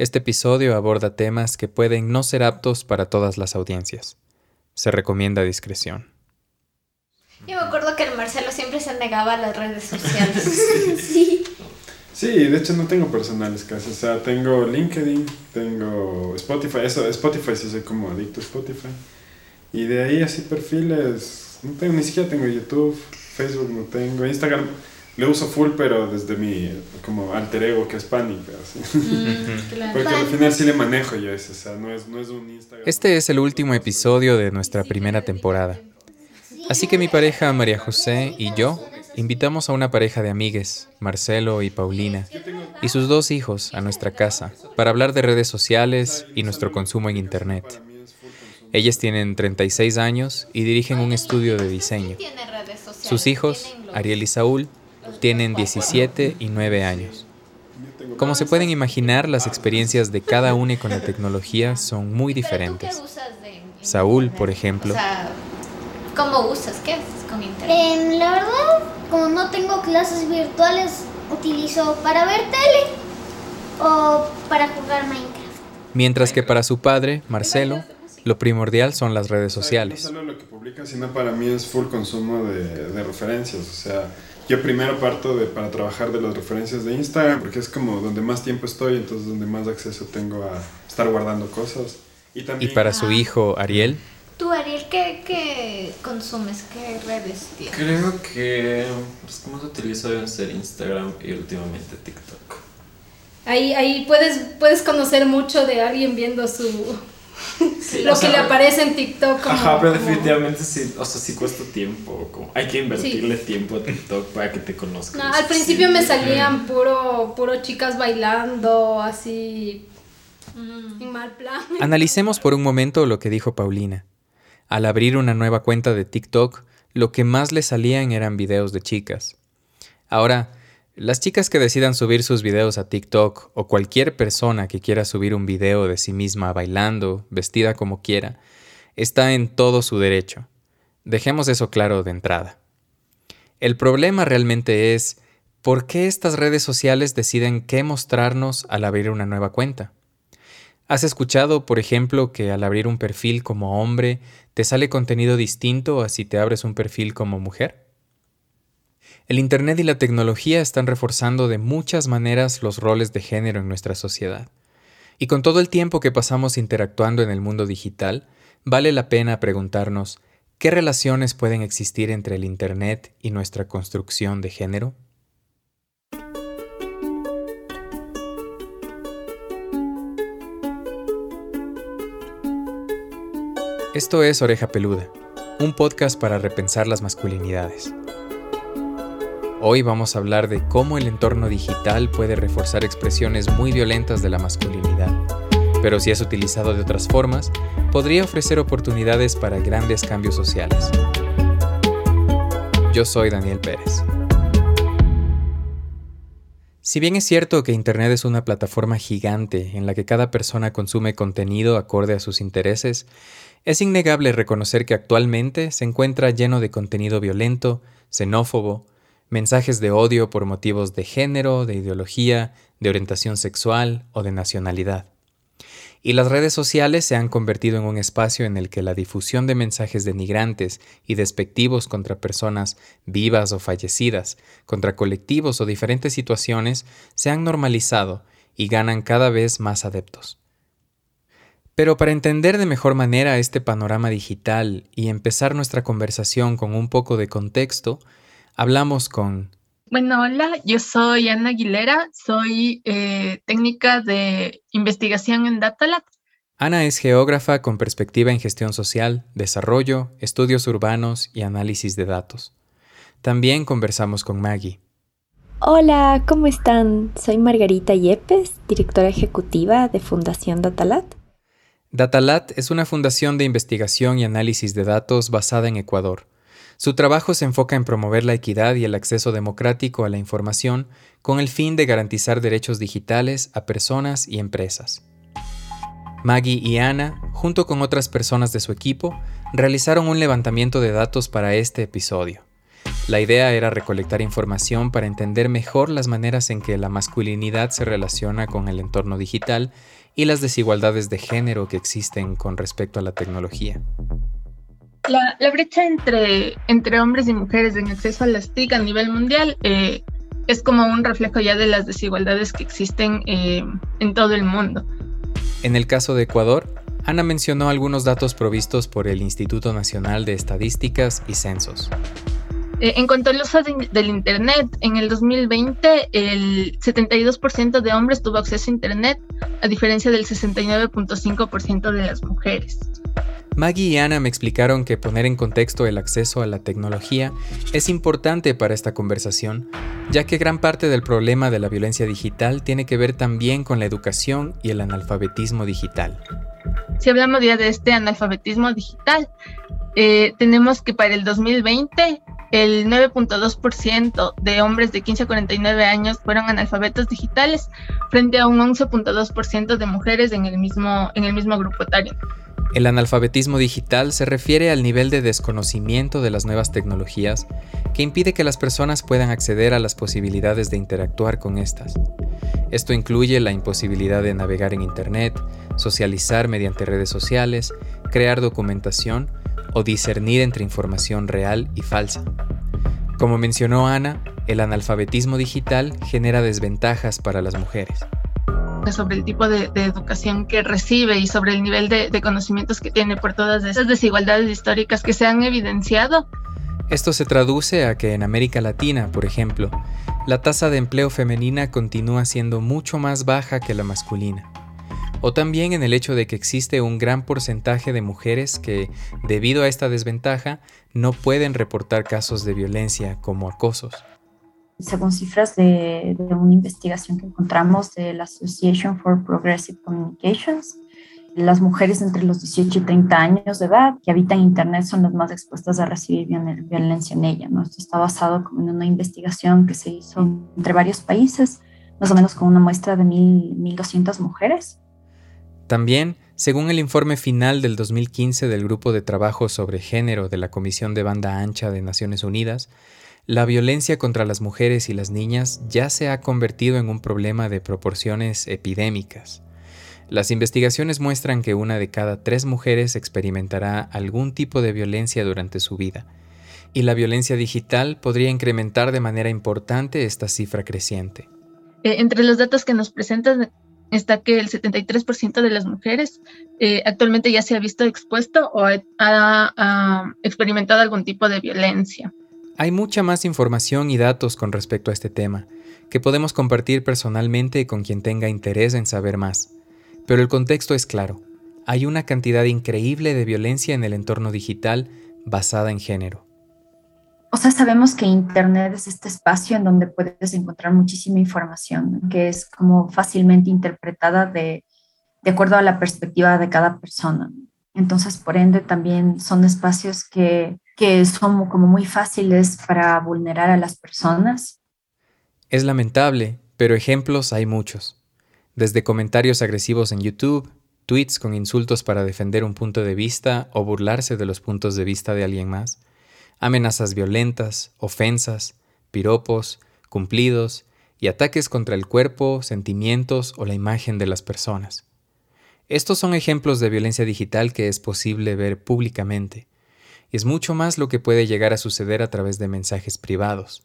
Este episodio aborda temas que pueden no ser aptos para todas las audiencias. Se recomienda discreción. Yo me acuerdo que el Marcelo siempre se negaba a las redes sociales. sí. Sí, de hecho no tengo personales casi. O sea, tengo LinkedIn, tengo Spotify. Eso, Spotify sí soy como adicto a Spotify. Y de ahí así perfiles. No tengo, ni siquiera tengo YouTube, Facebook no tengo, Instagram lo uso full, pero desde mi como alter ego que es Panic. Mm, Porque al final sí le manejo yo eso, o sea, no es, no es un Instagram. Este es el último episodio de nuestra primera temporada. Así que mi pareja María José y yo invitamos a una pareja de amigues, Marcelo y Paulina, y sus dos hijos a nuestra casa para hablar de redes sociales y nuestro consumo en Internet. Ellas tienen 36 años y dirigen un estudio de diseño. Sus hijos, Ariel y Saúl, tienen 17 y 9 años. Como se pueden imaginar, las experiencias de cada uno con la tecnología son muy diferentes. Saúl, por ejemplo. ¿Cómo usas? ¿Qué haces con internet? Em, la verdad, como no tengo clases virtuales, utilizo para ver tele o para jugar Minecraft. Mientras que para su padre, Marcelo, lo primordial son las redes sociales. No solo lo que publica, sino para mí es full consumo de, de referencias. O sea, yo primero parto de, para trabajar de las referencias de Instagram, porque es como donde más tiempo estoy, entonces donde más acceso tengo a estar guardando cosas. Y, también, ¿Y para su hijo, Ariel. ¿Tú, Ariel, qué, qué consumes? ¿Qué redes tienes? Creo que que más utilizo deben ser Instagram y últimamente TikTok. Ahí, ahí puedes, puedes conocer mucho de alguien viendo su, lo que le aparece en TikTok. ajá, pero definitivamente sí, o sea, sí cuesta tiempo. Como, hay que invertirle tiempo a TikTok para que te conozcan. al principio me salían puro, puro chicas bailando, así. Mm. En mal plan. Analicemos por un momento lo que dijo Paulina. Al abrir una nueva cuenta de TikTok, lo que más le salían eran videos de chicas. Ahora, las chicas que decidan subir sus videos a TikTok o cualquier persona que quiera subir un video de sí misma bailando, vestida como quiera, está en todo su derecho. Dejemos eso claro de entrada. El problema realmente es por qué estas redes sociales deciden qué mostrarnos al abrir una nueva cuenta. ¿Has escuchado, por ejemplo, que al abrir un perfil como hombre te sale contenido distinto a si te abres un perfil como mujer? El Internet y la tecnología están reforzando de muchas maneras los roles de género en nuestra sociedad. Y con todo el tiempo que pasamos interactuando en el mundo digital, vale la pena preguntarnos, ¿qué relaciones pueden existir entre el Internet y nuestra construcción de género? Esto es Oreja Peluda, un podcast para repensar las masculinidades. Hoy vamos a hablar de cómo el entorno digital puede reforzar expresiones muy violentas de la masculinidad, pero si es utilizado de otras formas, podría ofrecer oportunidades para grandes cambios sociales. Yo soy Daniel Pérez. Si bien es cierto que Internet es una plataforma gigante en la que cada persona consume contenido acorde a sus intereses, es innegable reconocer que actualmente se encuentra lleno de contenido violento, xenófobo, mensajes de odio por motivos de género, de ideología, de orientación sexual o de nacionalidad. Y las redes sociales se han convertido en un espacio en el que la difusión de mensajes denigrantes y despectivos contra personas vivas o fallecidas, contra colectivos o diferentes situaciones, se han normalizado y ganan cada vez más adeptos. Pero para entender de mejor manera este panorama digital y empezar nuestra conversación con un poco de contexto, Hablamos con... Bueno, hola, yo soy Ana Aguilera, soy eh, técnica de investigación en DataLab. Ana es geógrafa con perspectiva en gestión social, desarrollo, estudios urbanos y análisis de datos. También conversamos con Maggie. Hola, ¿cómo están? Soy Margarita Yepes, directora ejecutiva de Fundación Datalat. Datalat es una fundación de investigación y análisis de datos basada en Ecuador. Su trabajo se enfoca en promover la equidad y el acceso democrático a la información con el fin de garantizar derechos digitales a personas y empresas. Maggie y Ana, junto con otras personas de su equipo, realizaron un levantamiento de datos para este episodio. La idea era recolectar información para entender mejor las maneras en que la masculinidad se relaciona con el entorno digital y las desigualdades de género que existen con respecto a la tecnología. La, brecha entre, entre hombres y mujeres en acceso a las TIC a nivel mundial eh, es como un reflejo ya de las desigualdades que existen eh, en todo el mundo. En el caso de Ecuador, Ana mencionó algunos datos provistos por el Instituto Nacional de Estadísticas y Censos. Eh, en cuanto al uso del Internet, en el 2020 el 72% de hombres tuvo acceso a Internet, a diferencia del 69.5% de las mujeres. Maggie y Ana me explicaron que poner en contexto el acceso a la tecnología es importante para esta conversación, ya que gran parte del problema de la violencia digital tiene que ver también con la educación y el analfabetismo digital. Si hablamos ya de este analfabetismo digital, eh, tenemos que para el 2020 el 9.2% de hombres de 15 a 49 años fueron analfabetos digitales frente a un 11.2% de mujeres en el mismo, en el mismo grupo etario. El analfabetismo digital se refiere al nivel de desconocimiento de las nuevas tecnologías que impide que las personas puedan acceder a las posibilidades de interactuar con estas. Esto incluye la imposibilidad de navegar en Internet, socializar mediante redes sociales, crear documentación o discernir entre información real y falsa. Como mencionó Ana, el analfabetismo digital genera desventajas para las mujeres sobre el tipo de, educación que recibe y sobre el nivel de, de conocimientos que tiene por todas esas desigualdades históricas que se han evidenciado. Esto se traduce a que en América Latina, por ejemplo, la tasa de empleo femenina continúa siendo mucho más baja que la masculina. O también en el hecho de que existe un gran porcentaje de mujeres que, debido a esta desventaja, no pueden reportar casos de violencia como acosos según cifras de, una investigación que encontramos de la Association for Progressive Communications, las mujeres entre los 18 y 30 años de edad que habitan Internet son las más expuestas a recibir violencia en ella. Esto está basado en una investigación que se hizo entre varios países, más o menos con una muestra de 1.200 mujeres. También, según el informe final del 2015 del Grupo de Trabajo sobre Género de la Comisión de Banda Ancha de Naciones Unidas, la violencia contra las mujeres y las niñas ya se ha convertido en un problema de proporciones epidémicas. Las investigaciones muestran que una de cada tres mujeres experimentará algún tipo de violencia durante su vida, y la violencia digital podría incrementar de manera importante esta cifra creciente. Eh, entre los datos que nos presentan está que el 73% de las mujeres eh, actualmente ya se ha visto expuesto o ha experimentado algún tipo de violencia. Hay mucha más información y datos con respecto a este tema, que podemos compartir personalmente con quien tenga interés en saber más. Pero el contexto es claro. Hay una cantidad increíble de violencia en el entorno digital basada en género. O sea, sabemos que Internet es este espacio en donde puedes encontrar muchísima información, que es como fácilmente interpretada de, de acuerdo a la perspectiva de cada persona. Entonces, por ende, también son espacios que que son como muy fáciles para vulnerar a las personas. Es lamentable, pero ejemplos hay muchos. Desde comentarios agresivos en YouTube, tweets con insultos para defender un punto de vista o burlarse de los puntos de vista de alguien más, amenazas violentas, ofensas, piropos, cumplidos y ataques contra el cuerpo, sentimientos o la imagen de las personas. Estos son ejemplos de violencia digital que es posible ver públicamente es mucho más lo que puede llegar a suceder a través de mensajes privados.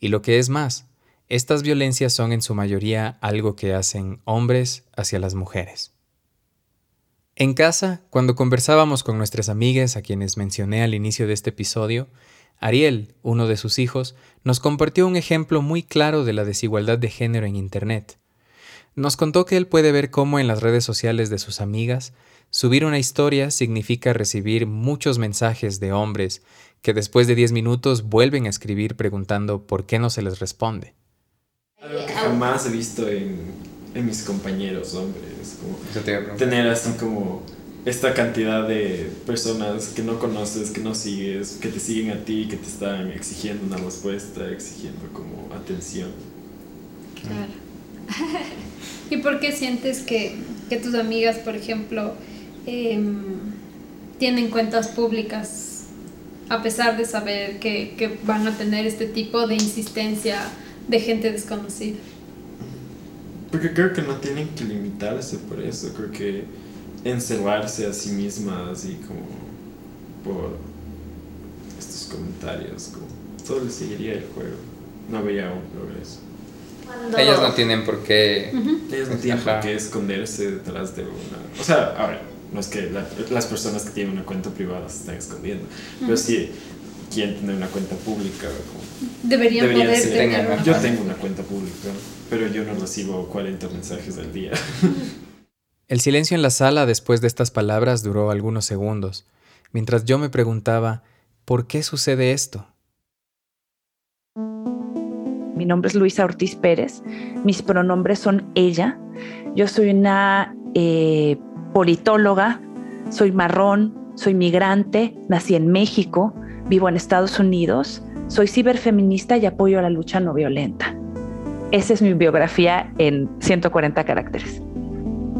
Y lo que es más, estas violencias son en su mayoría algo que hacen hombres hacia las mujeres. En casa, cuando conversábamos con nuestras amigas a quienes mencioné al inicio de este episodio, Ariel, uno de sus hijos, nos compartió un ejemplo muy claro de la desigualdad de género en Internet. Nos contó que él puede ver cómo en las redes sociales de sus amigas Subir una historia significa recibir muchos mensajes de hombres que después de 10 minutos vuelven a escribir preguntando por qué no se les responde. Algo que jamás he visto en, en mis compañeros hombres. Como tener así como esta cantidad de personas que no conoces, que no sigues, que te siguen a ti, que te están exigiendo una respuesta, exigiendo como atención. Claro. ¿Y por qué sientes que, que tus amigas, por ejemplo, em, tienen cuentas públicas a pesar de saber que, que van a tener este tipo de insistencia de gente desconocida? Porque creo que no tienen que limitarse por eso, creo que encerrarse a sí mismas y como por estos comentarios, como todo le seguiría el juego, no habría un progreso. Ellas no tienen por qué... Ellas no tienen por qué esconderse detrás de una... O sea, a ver, no es que las personas que tienen una cuenta privada se están escondiendo, pero sí quieren tener una cuenta pública. deberían, poder tener Yo tengo una cuenta pública, pero yo no recibo 40 mensajes al día. El silencio en la sala después de estas palabras duró algunos segundos, mientras yo me preguntaba, ¿por qué sucede esto? Mi nombre es Luisa Ortiz Pérez, mis pronombres son ella, yo soy una eh, politóloga, soy marrón, soy migrante, nací en México, vivo en Estados Unidos, soy ciberfeminista y apoyo a la lucha no violenta. Esa es mi biografía en 140 caracteres.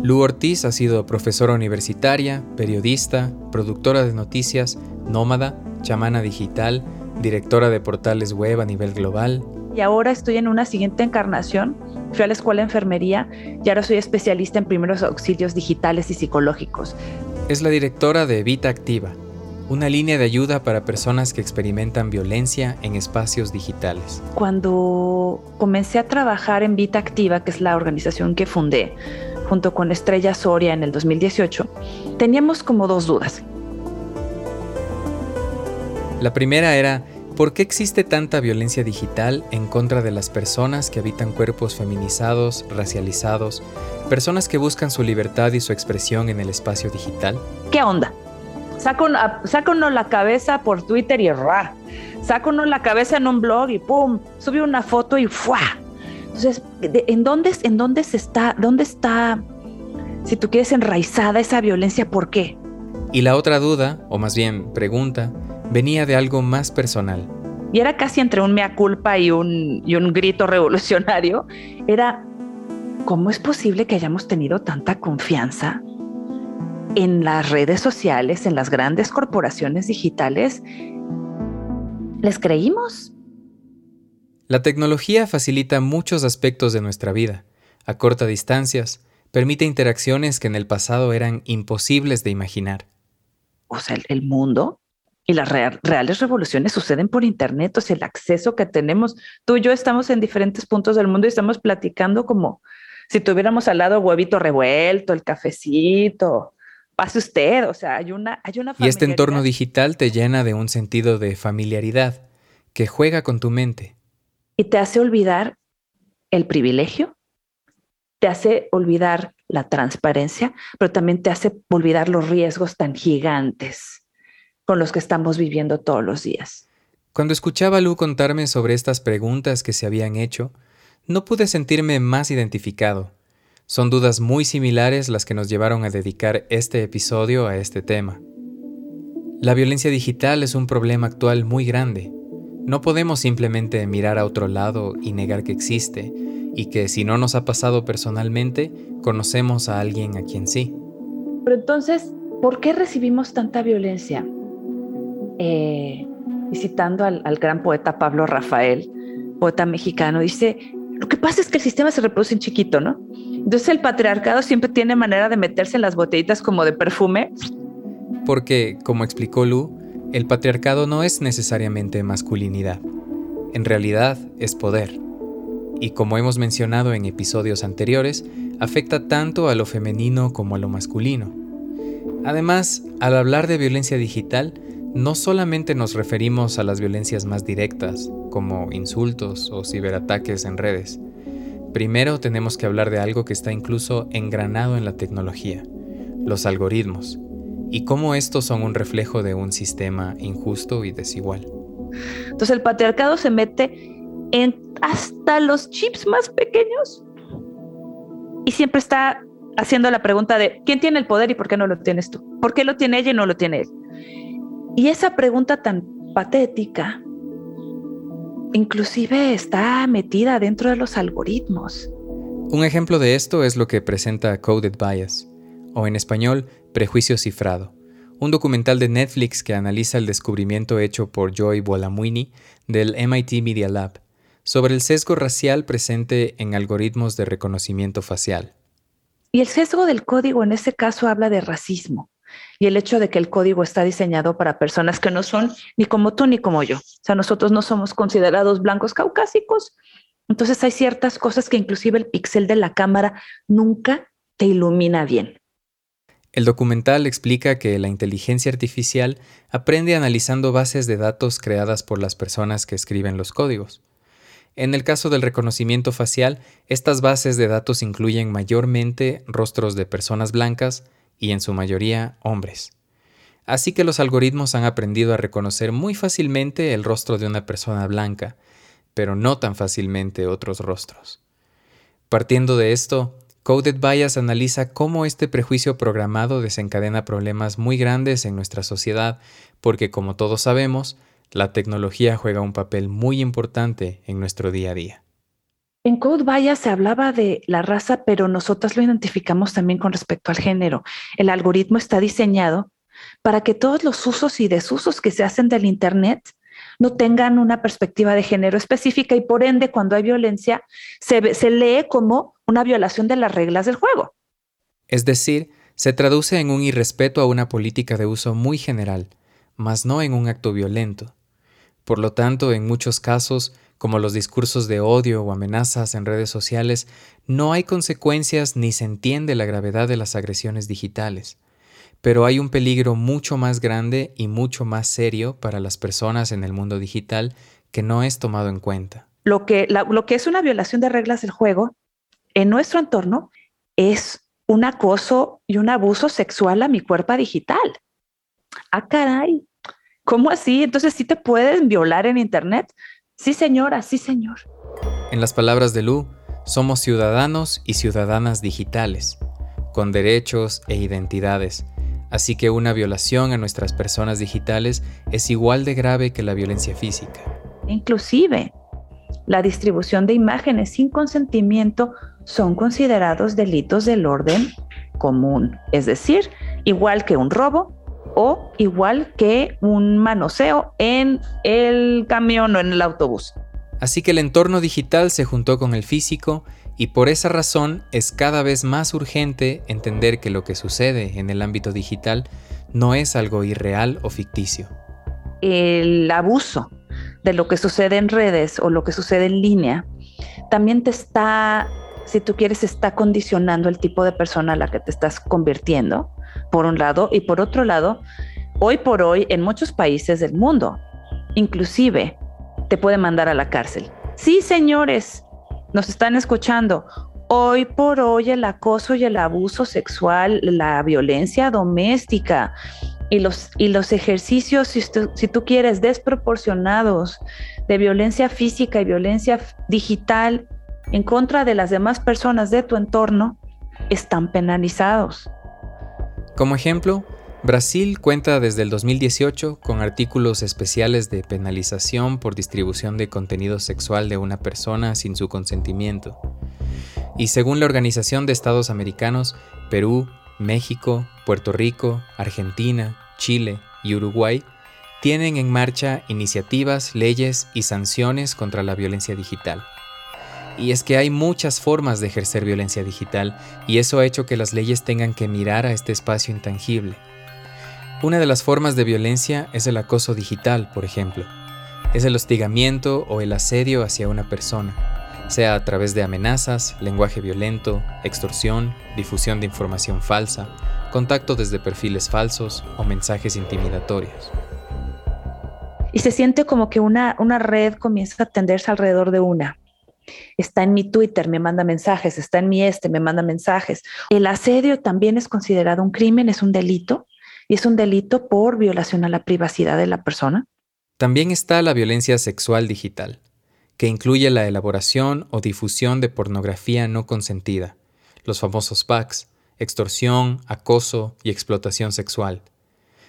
Lu Ortiz ha sido profesora universitaria, periodista, productora de noticias, nómada, chamana digital, directora de portales web a nivel global. Y ahora estoy en una siguiente encarnación. Fui a la escuela de enfermería y ahora soy especialista en primeros auxilios digitales y psicológicos. Es la directora de Vita Activa, una línea de ayuda para personas que experimentan violencia en espacios digitales. Cuando comencé a trabajar en Vita Activa, que es la organización que fundé, junto con Estrella Soria en el 2018, teníamos como dos dudas. La primera era, ¿por qué existe tanta violencia digital en contra de las personas que habitan cuerpos feminizados, racializados, personas que buscan su libertad y su expresión en el espacio digital? ¿Qué onda? Uno la cabeza por Twitter y ra. Uno la cabeza en un blog y pum, sube una foto y ¡fuah! Entonces, ¿en dónde, ¿en dónde se está, dónde está, si tú quieres, enraizada esa violencia? ¿Por qué? Y la otra duda, o más bien pregunta, venía de algo más personal. Y era casi entre un mea culpa y un, y un grito revolucionario. Era, ¿cómo es posible que hayamos tenido tanta confianza en las redes sociales, en las grandes corporaciones digitales? ¿Les creímos? La tecnología facilita muchos aspectos de nuestra vida, a corta distancias, permite interacciones que en el pasado eran imposibles de imaginar. O sea, el mundo y las reales revoluciones suceden por Internet, o sea, el acceso que tenemos. Tú y yo estamos en diferentes puntos del mundo y estamos platicando como si tuviéramos al lado huevito revuelto, el cafecito. Pase usted, o sea, hay una, hay una Y este entorno digital te llena de un sentido de familiaridad que juega con tu mente y te hace olvidar el privilegio, te hace olvidar la transparencia, pero también te hace olvidar los riesgos tan gigantes con los que estamos viviendo todos los días. Cuando escuchaba a Lu contarme sobre estas preguntas que se habían hecho, no pude sentirme más identificado. Son dudas muy similares las que nos llevaron a dedicar este episodio a este tema. La violencia digital es un problema actual muy grande, no podemos simplemente mirar a otro lado y negar que existe, y que si no nos ha pasado personalmente, conocemos a alguien a quien sí. Pero entonces, ¿por qué recibimos tanta violencia? Eh, al, al gran poeta Pablo Rafael, poeta mexicano, dice, lo que pasa es que el sistema se reproduce en chiquito, ¿no? Entonces el patriarcado siempre tiene manera de meterse en las botellitas como de perfume. Porque, como explicó Lu, el patriarcado no es necesariamente masculinidad, en realidad es poder. Y como hemos mencionado en episodios anteriores, afecta tanto a lo femenino como a lo masculino. Además, al hablar de violencia digital, no solamente nos referimos a las violencias más directas, como insultos o ciberataques en redes. Primero tenemos que hablar de algo que está incluso engranado en la tecnología, los algoritmos, y cómo estos son un reflejo de un sistema injusto y desigual. Entonces el patriarcado se mete en hasta los chips más pequeños y siempre está haciendo la pregunta de ¿quién tiene el poder y por qué no lo tienes tú? ¿Por qué lo tiene ella y no lo tiene él? Y esa pregunta tan patética inclusive está metida dentro de los algoritmos. Un ejemplo de esto es lo que presenta Coded Bias, o en español, Prejuicio Cifrado, un documental de Netflix que analiza el descubrimiento hecho por Joy Bolamuini del MIT Media Lab sobre el sesgo racial presente en algoritmos de reconocimiento facial. Y el sesgo del código en este caso habla de racismo y el hecho de que el código está diseñado para personas que no son ni como tú ni como yo. O sea, nosotros no somos considerados blancos caucásicos. Entonces hay ciertas cosas que inclusive el pixel de la cámara nunca te ilumina bien. El documental explica que la inteligencia artificial aprende analizando bases de datos creadas por las personas que escriben los códigos. En el caso del reconocimiento facial, estas bases de datos incluyen mayormente rostros de personas blancas y en su mayoría hombres. Así que los algoritmos han aprendido a reconocer muy fácilmente el rostro de una persona blanca, pero no tan fácilmente otros rostros. Partiendo de esto, Coded Bias analiza cómo este prejuicio programado desencadena problemas muy grandes en nuestra sociedad, porque como todos sabemos, la tecnología juega un papel muy importante en nuestro día a día. En Code Bias se hablaba de la raza, pero nosotros lo identificamos también con respecto al género. El algoritmo está diseñado para que todos los usos y desusos que se hacen del Internet no tengan una perspectiva de género específica y por ende cuando hay violencia se, se lee como una violación de las reglas del juego. Es decir, se traduce en un irrespeto a una política de uso muy general, mas no en un acto violento. Por lo tanto, en muchos casos, como los discursos de odio o amenazas en redes sociales, no hay consecuencias ni se entiende la gravedad de las agresiones digitales. Pero hay un peligro mucho más grande y mucho más serio para las personas en el mundo digital que no es tomado en cuenta. Lo que, lo que es una violación de reglas del juego en nuestro entorno es un acoso y un abuso sexual a mi cuerpo digital. Ah, caray. ¿Cómo así? Entonces sí te pueden violar en Internet. Sí, señora, sí, señor. En las palabras de Lu, somos ciudadanos y ciudadanas digitales, con derechos e identidades. Así que una violación a nuestras personas digitales es igual de grave que la violencia física. Inclusive, la distribución de imágenes sin consentimiento son considerados delitos del orden común, es decir, igual que un robo o igual que un manoseo en el camión o en el autobús. Así que el entorno digital se juntó con el físico y por esa razón es cada vez más urgente entender que lo que sucede en el ámbito digital no es algo irreal o ficticio. El abuso de lo que sucede en redes o lo que sucede en línea también te está, si tú quieres, está condicionando el tipo de persona a la que te estás convirtiendo por un lado, y por otro lado, hoy por hoy en muchos países del mundo, inclusive te puede mandar a la cárcel. Sí, señores, nos están escuchando. Hoy por hoy el acoso y el abuso sexual, la violencia doméstica y los, y los ejercicios, si, si tú quieres, desproporcionados de violencia física y violencia digital en contra de las demás personas de tu entorno, están penalizados. Como ejemplo, Brasil cuenta desde el 2018 con artículos especiales de penalización por distribución de contenido sexual de una persona sin su consentimiento. Y según la Organización de Estados Americanos, Perú, México, Puerto Rico, Argentina, Chile y Uruguay tienen en marcha iniciativas, leyes y sanciones contra la violencia digital. Y es que hay muchas formas de ejercer violencia digital y eso ha hecho que las leyes tengan que mirar a este espacio intangible. Una de las formas de violencia es el acoso digital, por ejemplo. Es el hostigamiento o el asedio hacia una persona, sea a través de amenazas, lenguaje violento, extorsión, difusión de información falsa, contacto desde perfiles falsos o mensajes intimidatorios. Y se siente como que una, una red comienza a tenderse alrededor de una está en mi Twitter, me manda mensajes, está en mi este, me manda mensajes. El asedio también es considerado un crimen, es un delito, y es un delito por violación a la privacidad de la persona. También está la violencia sexual digital, que incluye la elaboración o difusión de pornografía no consentida, los famosos packs, extorsión, acoso y explotación sexual.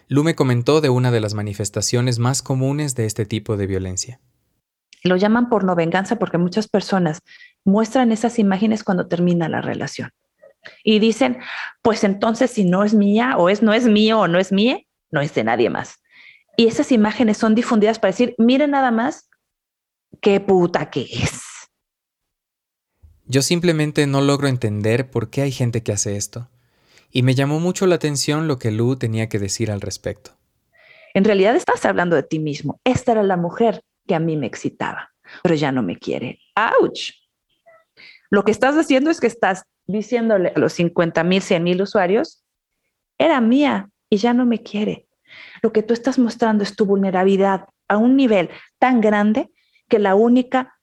Lu me comentó de una de las manifestaciones más comunes de este tipo de violencia. Lo llaman pornovenganza porque muchas personas muestran esas imágenes cuando termina la relación. Y dicen, pues entonces si no es mía o es no es mío o no es mía, no es de nadie más. Y esas imágenes son difundidas para decir, miren nada más qué puta que es. Yo simplemente no logro entender por qué hay gente que hace esto. Y me llamó mucho la atención lo que Lu tenía que decir al respecto. En realidad estás hablando de ti mismo. Esta era la mujer que a mí me excitaba, pero ya no me quiere. ¡Auch! Lo que estás haciendo es que estás diciéndole a los 50 mil, 100 mil usuarios, era mía y ya no me quiere. Lo que tú estás mostrando es tu vulnerabilidad a un nivel tan grande que la única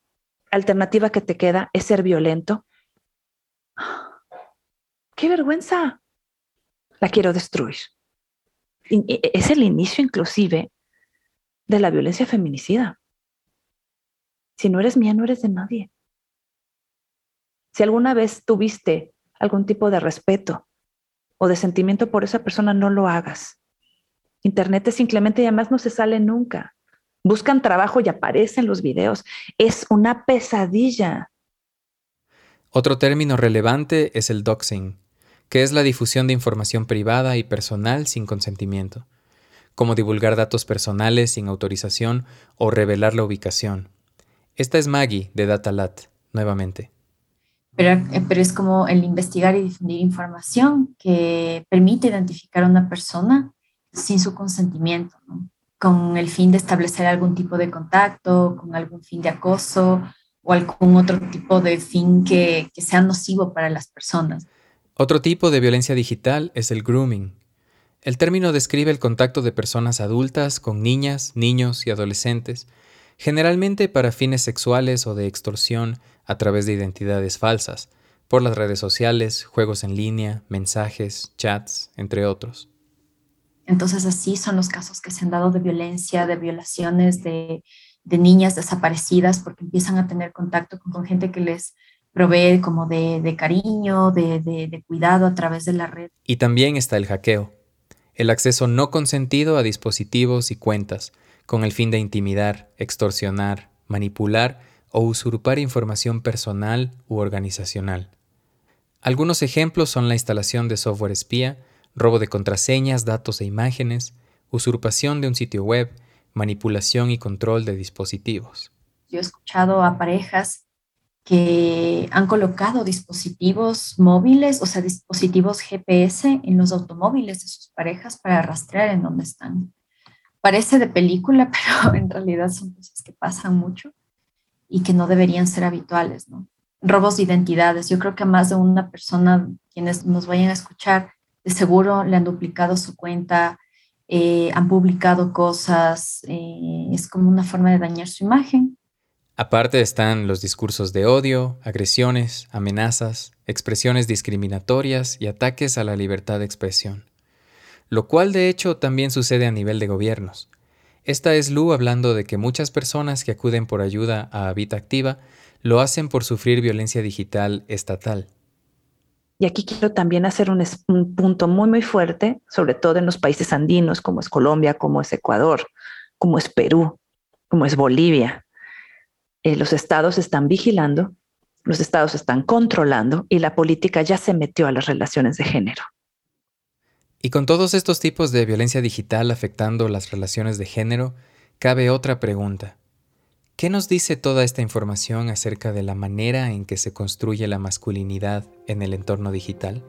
alternativa que te queda es ser violento. ¡Qué vergüenza! La quiero destruir. Es el inicio inclusive de la violencia feminicida. Si no eres mía, no eres de nadie. Si alguna vez tuviste algún tipo de respeto o de sentimiento por esa persona, no lo hagas. Internet es simplemente y además no se sale nunca. Buscan trabajo y aparecen los videos. Es una pesadilla. Otro término relevante es el doxing, que es la difusión de información privada y personal sin consentimiento, como divulgar datos personales sin autorización o revelar la ubicación. Esta es Maggie de Datalat, nuevamente. Pero, eh, pero, es como el investigar y difundir información que permite identificar a una persona sin su consentimiento, con el fin de establecer algún tipo de contacto, con algún fin de acoso o algún otro tipo de fin que, que sea nocivo para las personas. Otro tipo de violencia digital es el grooming. El término describe el contacto de personas adultas con niñas, niños y adolescentes generalmente para fines sexuales o de extorsión a través de identidades falsas, por las redes sociales, juegos en línea, mensajes, chats, entre otros. Entonces así son los casos que se han dado de violencia, de violaciones, de, niñas desaparecidas, porque empiezan a tener contacto con, gente que les provee como de, de cariño, de, de cuidado a través de la red. Y también está el hackeo, el acceso no consentido a dispositivos y cuentas, con el fin de intimidar, extorsionar, manipular o usurpar información personal u organizacional. Algunos ejemplos son la instalación de software espía, robo de contraseñas, datos e imágenes, usurpación de un sitio web, manipulación y control de dispositivos. Yo he escuchado a parejas que han colocado dispositivos móviles, o sea, dispositivos GPS en los automóviles de sus parejas para rastrear en dónde están parece de película, pero en realidad son cosas que pasan mucho y que no deberían ser habituales, ¿no? Robos de identidades. Yo creo que a más de una persona, quienes nos vayan a escuchar, de seguro le han duplicado su cuenta, eh, han publicado cosas, eh, es como una forma de dañar su imagen. Aparte están los discursos de odio, agresiones, amenazas, expresiones discriminatorias y ataques a la libertad de expresión lo cual de hecho también sucede a nivel de gobiernos. Esta es Lu hablando de que muchas personas que acuden por ayuda a Habita Activa lo hacen por sufrir violencia digital estatal. Y aquí quiero también hacer un, punto muy, muy fuerte, sobre todo en los países andinos, como es Colombia, como es Ecuador, como es Perú, como es Bolivia. Eh, los estados están vigilando, los estados están controlando y la política ya se metió a las relaciones de género. Y con todos estos tipos de violencia digital afectando las relaciones de género, cabe otra pregunta. ¿Qué nos dice toda esta información acerca de la manera en que se construye la masculinidad en el entorno digital?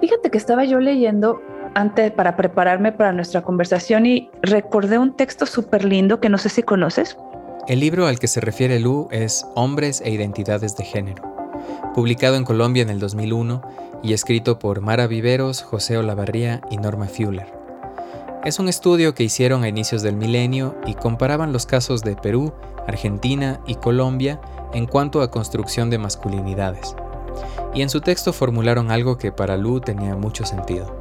Fíjate que estaba yo leyendo antes para prepararme para nuestra conversación y recordé un texto súper lindo que no sé si conoces. El libro al que se refiere Lu es Hombres e Identidades de Género, publicado en Colombia en el 2001 y escrito por Mara Viveros, José Olavarría y Norma Fuller. Es un estudio que hicieron a inicios del milenio y comparaban los casos de Perú, Argentina y Colombia en cuanto a construcción de masculinidades. Y en su texto formularon algo que para Lu tenía mucho sentido.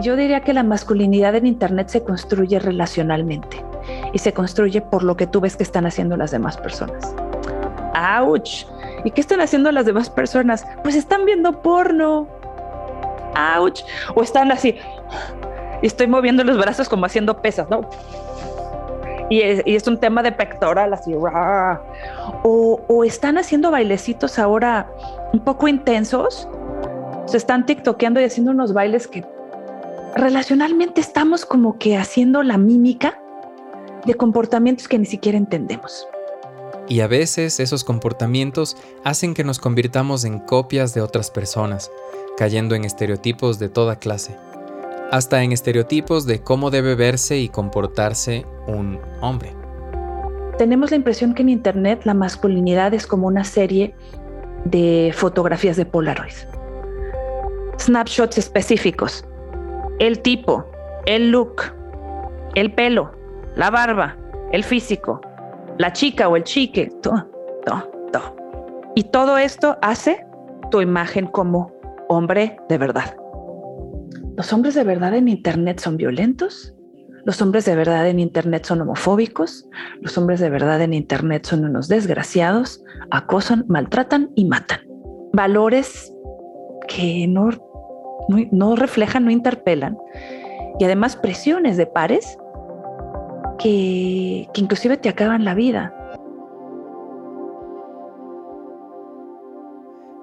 Yo diría que la masculinidad en Internet se construye relacionalmente. y se construye por lo que tú ves que están haciendo las demás personas. ¡Auch! ¿Y qué están haciendo las demás personas? Pues están viendo porno. ¡Auch! O están así. Y estoy moviendo los brazos como haciendo pesas, ¿no? Y es, un tema de pectoral, así. O, o están haciendo bailecitos ahora un poco intensos. Se están tiktokeando y haciendo unos bailes que relacionalmente estamos como que haciendo la mímica de comportamientos que ni siquiera entendemos. Y a veces esos comportamientos hacen que nos convirtamos en copias de otras personas, cayendo en estereotipos de toda clase, hasta en estereotipos de cómo debe verse y comportarse un hombre. Tenemos la impresión que en Internet la masculinidad es como una serie de fotografías de Polaroid. Snapshots específicos el tipo, el look, el pelo, la barba, el físico, la chica o el chique, todo, todo, todo. Y todo esto hace tu imagen como hombre de verdad. ¿Los hombres de verdad en Internet son violentos? ¿Los hombres de verdad en Internet son homofóbicos? ¿Los hombres de verdad en Internet son unos desgraciados? Acosan, maltratan y matan. Valores que no no, reflejan, no interpelan. Y además presiones de pares que, que inclusive te acaban la vida.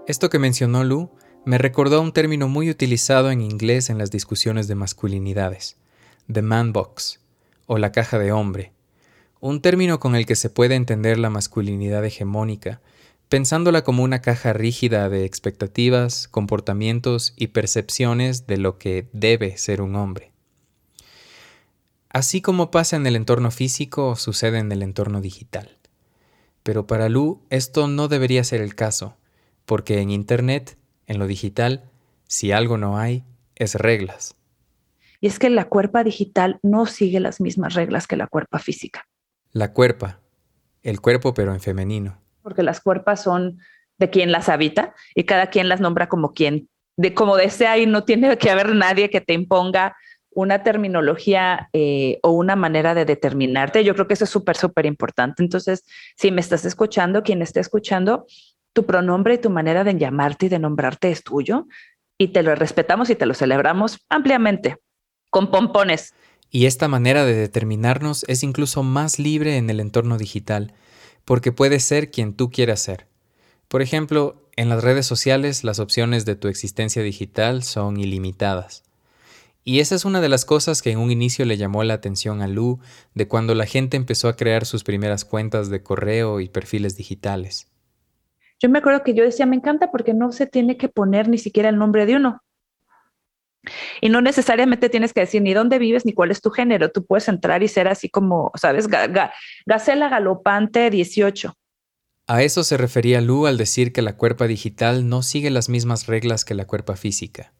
Esto que mencionó Lu me recordó un término muy utilizado en inglés en las discusiones de masculinidades, the man box, o la caja de hombre, un término con el que se puede entender la masculinidad hegemónica, pensándola como una caja rígida de expectativas, comportamientos y percepciones de lo que debe ser un hombre. Así como pasa en el entorno físico, sucede en el entorno digital. Pero para Lu esto no debería ser el caso, porque en Internet, en lo digital, si algo no hay, es reglas. Y es que la cuerpa digital no sigue las mismas reglas que la cuerpa física. La cuerpa, el cuerpo pero en femenino porque las cuerpas son de quien las habita y cada quien las nombra como quien, de como desea y no tiene que haber nadie que te imponga una terminología eh, o una manera de determinarte. Yo creo que eso es súper, súper importante. Entonces, si me estás escuchando, quien esté escuchando, tu pronombre y tu manera de llamarte y de nombrarte es tuyo y te lo respetamos y te lo celebramos ampliamente, con pompones. Y esta manera de determinarnos es incluso más libre en el entorno digital porque puedes ser quien tú quieras ser. Por ejemplo, en las redes sociales las opciones de tu existencia digital son ilimitadas. Y esa es una de las cosas que en un inicio le llamó la atención a Lu de cuando la gente empezó a crear sus primeras cuentas de correo y perfiles digitales. Yo me acuerdo que yo decía, me encanta porque no se tiene que poner ni siquiera el nombre de uno. Y no necesariamente tienes que decir ni dónde vives ni cuál es tu género. Tú puedes entrar y ser así como, ¿sabes? Gacela galopante 18. A eso se refería Lu al decir que la cuerpa digital no sigue las mismas reglas que la cuerpa física.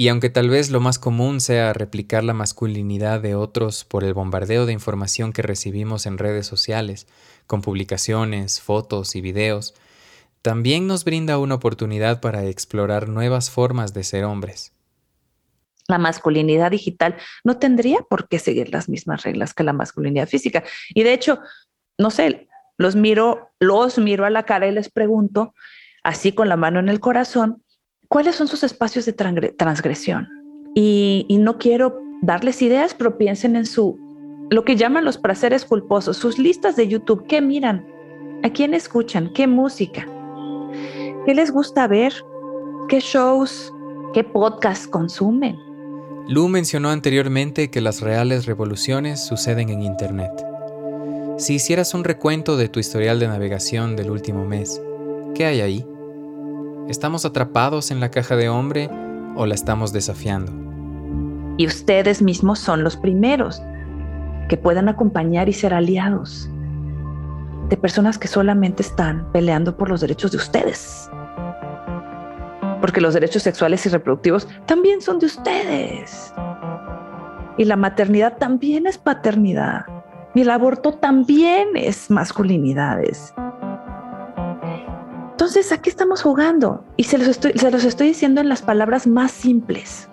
Y aunque tal vez lo más común sea replicar la masculinidad de otros por el bombardeo de información que recibimos en redes sociales, con publicaciones, fotos y videos, también nos brinda una oportunidad para explorar nuevas formas de ser hombres la masculinidad digital no tendría por qué seguir las mismas reglas que la masculinidad física. Y de hecho, no sé, los miro, los miro a la cara y les pregunto, así con la mano en el corazón, ¿cuáles son sus espacios de transgresión? Y, no quiero darles ideas, pero piensen en su, lo que llaman los placeres culposos, sus listas de YouTube, ¿qué miran? ¿A quién escuchan? ¿Qué música? ¿Qué les gusta ver? ¿Qué shows? ¿Qué podcasts consumen? Lu mencionó anteriormente que las reales revoluciones suceden en Internet. Si hicieras un recuento de tu historial de navegación del último mes, ¿qué hay ahí? ¿Estamos atrapados en la caja de hombre o la estamos desafiando? Y ustedes mismos son los primeros que puedan acompañar y ser aliados de personas que solamente están peleando por los derechos de ustedes porque los derechos sexuales y reproductivos también son de ustedes. Y la maternidad también es paternidad. Y el aborto también es masculinidades. Entonces, aquí estamos jugando? Y se los, estoy, se los estoy diciendo en las palabras más simples.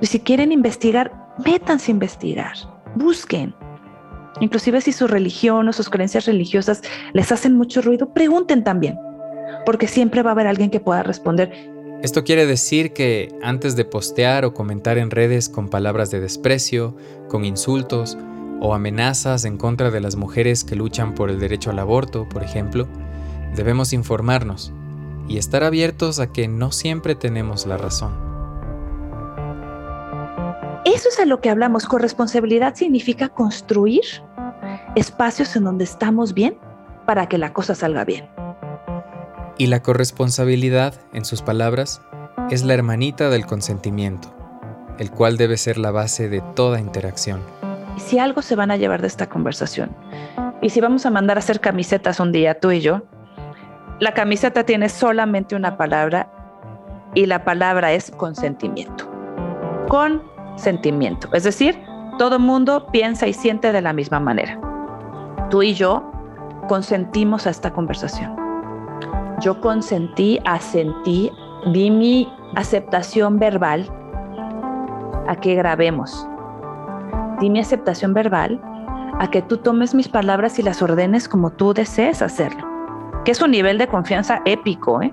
Y si quieren investigar, métanse a investigar, busquen. Inclusive si su religión o sus creencias religiosas les hacen mucho ruido, pregunten también, porque siempre va a haber alguien que pueda responder. Esto quiere decir que antes de postear o comentar en redes con palabras de desprecio, con insultos o amenazas en contra de las mujeres que luchan por el derecho al aborto, por ejemplo, debemos informarnos y estar abiertos a que no siempre tenemos la razón. Eso es a lo que hablamos. Corresponsabilidad significa construir espacios en donde estamos bien para que la cosa salga bien. Y la corresponsabilidad, en sus palabras, es la hermanita del consentimiento, el cual debe ser la base de toda interacción. Si algo se van a llevar de esta conversación, y si vamos a mandar a hacer camisetas un día, tú y yo, la camiseta tiene solamente una palabra y la palabra es consentimiento. Con sentimiento. Es decir, todo mundo piensa y siente de la misma manera. Tú y yo consentimos a esta conversación. Yo consentí, asentí, di mi aceptación verbal a que grabemos. Di mi aceptación verbal a que tú tomes mis palabras y las ordenes como tú desees hacerlo. Que es un nivel de confianza épico, ¿eh?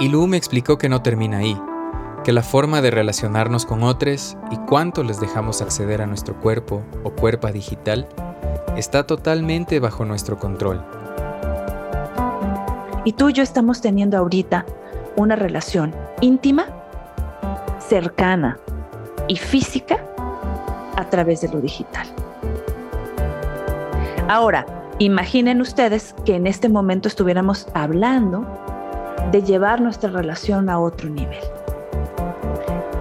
Y Lu me explicó que no termina ahí que la forma de relacionarnos con otros y cuánto les dejamos acceder a nuestro cuerpo o cuerpo digital está totalmente bajo nuestro control. Y tú y yo estamos teniendo ahorita una relación íntima, cercana y física a través de lo digital. Ahora, imaginen ustedes que en este momento estuviéramos hablando de llevar nuestra relación a otro nivel.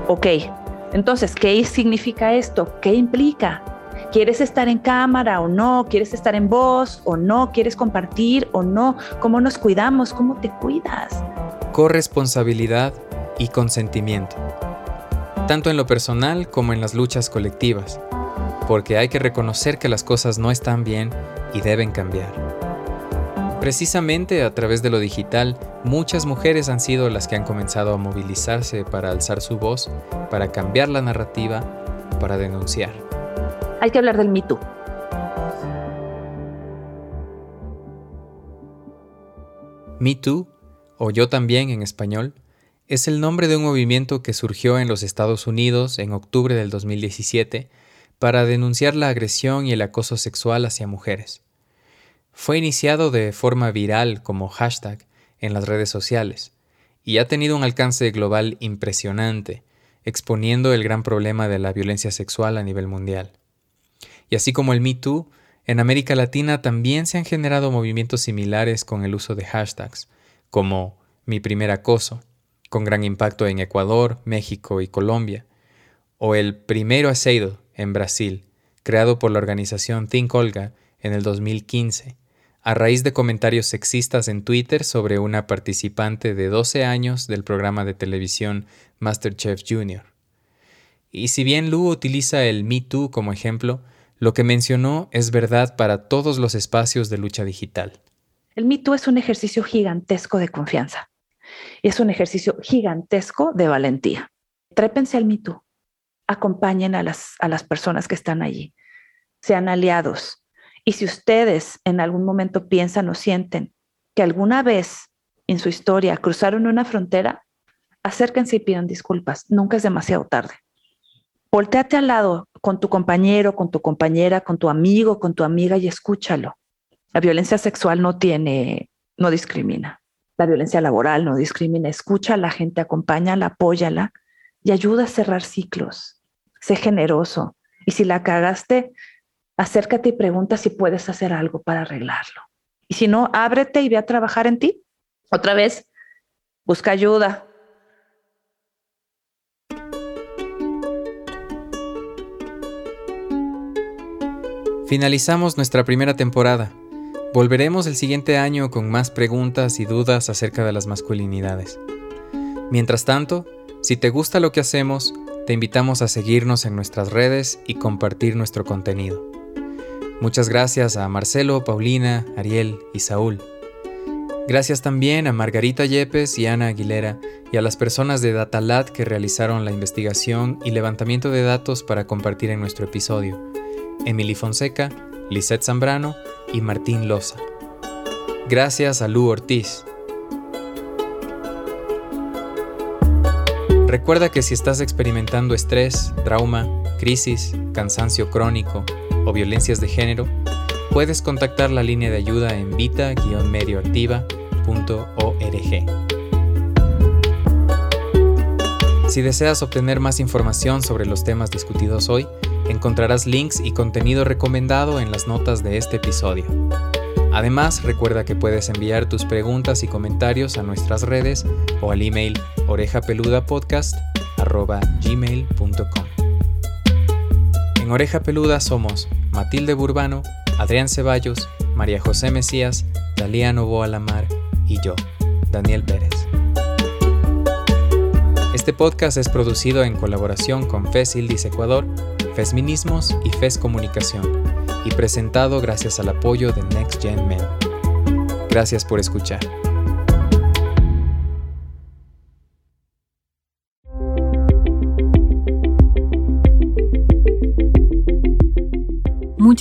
Ok, entonces, ¿qué significa esto? ¿Qué implica? ¿Quieres estar en cámara o no? ¿Quieres estar en voz o no? ¿Quieres compartir o no? ¿Cómo nos cuidamos? ¿Cómo te cuidas? Corresponsabilidad y consentimiento, tanto en lo personal como en las luchas colectivas, porque hay que reconocer que las cosas no están bien y deben cambiar. Precisamente a través de lo digital, muchas mujeres han sido las que han comenzado a movilizarse para alzar su voz, para cambiar la narrativa, para denunciar. Hay que hablar del Me Too. Me Too, o Yo también en español, es el nombre de un movimiento que surgió en los Estados Unidos en octubre del 2017 para denunciar la agresión y el acoso sexual hacia mujeres. Fue iniciado de forma viral como hashtag en las redes sociales y ha tenido un alcance global impresionante, exponiendo el gran problema de la violencia sexual a nivel mundial. Y así como el Me Too, en América Latina también se han generado movimientos similares con el uso de hashtags, como Mi primer acoso, con gran impacto en Ecuador, México y Colombia, o el Primero Aceido en Brasil, creado por la organización Think Olga en el 2015, a raíz de comentarios sexistas en Twitter sobre una participante de 12 años del programa de televisión MasterChef Junior. Y si bien Lu utiliza el Me Too como ejemplo, lo que mencionó es verdad para todos los espacios de lucha digital. El Me Too es un ejercicio gigantesco de confianza. Y es un ejercicio gigantesco de valentía. Trépense al Me Too. Acompañen a las, a las personas que están allí. Sean aliados y si ustedes en algún momento piensan o sienten que alguna vez en su historia cruzaron una frontera, acérquense y pidan disculpas. Nunca es demasiado tarde. Volteate al lado con tu compañero, con tu compañera, con tu amigo, con tu amiga y escúchalo. La violencia sexual no tiene, no discrimina. La violencia laboral no discrimina. Escucha a la gente, acompáñala, apóyala y ayuda a cerrar ciclos. Sé generoso. Y si la cagaste, acércate y pregunta si puedes hacer algo para arreglarlo. Y si no, ábrete y ve a trabajar en ti. Otra vez, busca ayuda. Finalizamos nuestra primera temporada. Volveremos el siguiente año con más preguntas y dudas acerca de las masculinidades. Mientras tanto, si te gusta lo que hacemos, te invitamos a seguirnos en nuestras redes y compartir nuestro contenido. Muchas gracias a Marcelo, Paulina, Ariel y Saúl. Gracias también a Margarita Yepes y Ana Aguilera y a las personas de Datalat que realizaron la investigación y levantamiento de datos para compartir en nuestro episodio, Emily Fonseca, Lisette Zambrano y Martín Loza. Gracias a Lu Ortiz. Recuerda que si estás experimentando estrés, trauma, crisis, cansancio crónico o violencias de género, puedes contactar la línea de ayuda en vita-medioactiva.org. Si deseas obtener más información sobre los temas discutidos hoy, encontrarás links y contenido recomendado en las notas de este episodio. Además, recuerda que puedes enviar tus preguntas y comentarios a nuestras redes o al email orejapeludapodcast.gmail.com En Oreja Peluda somos Matilde Burbano, Adrián Ceballos, María José Mesías, Dalía Novoa Lamar y yo, Daniel Pérez. Este podcast es producido en colaboración con FES Ildis Ecuador, Fesminismos y FES Comunicación y presentado gracias al apoyo de Next Gen Men. Gracias por escuchar.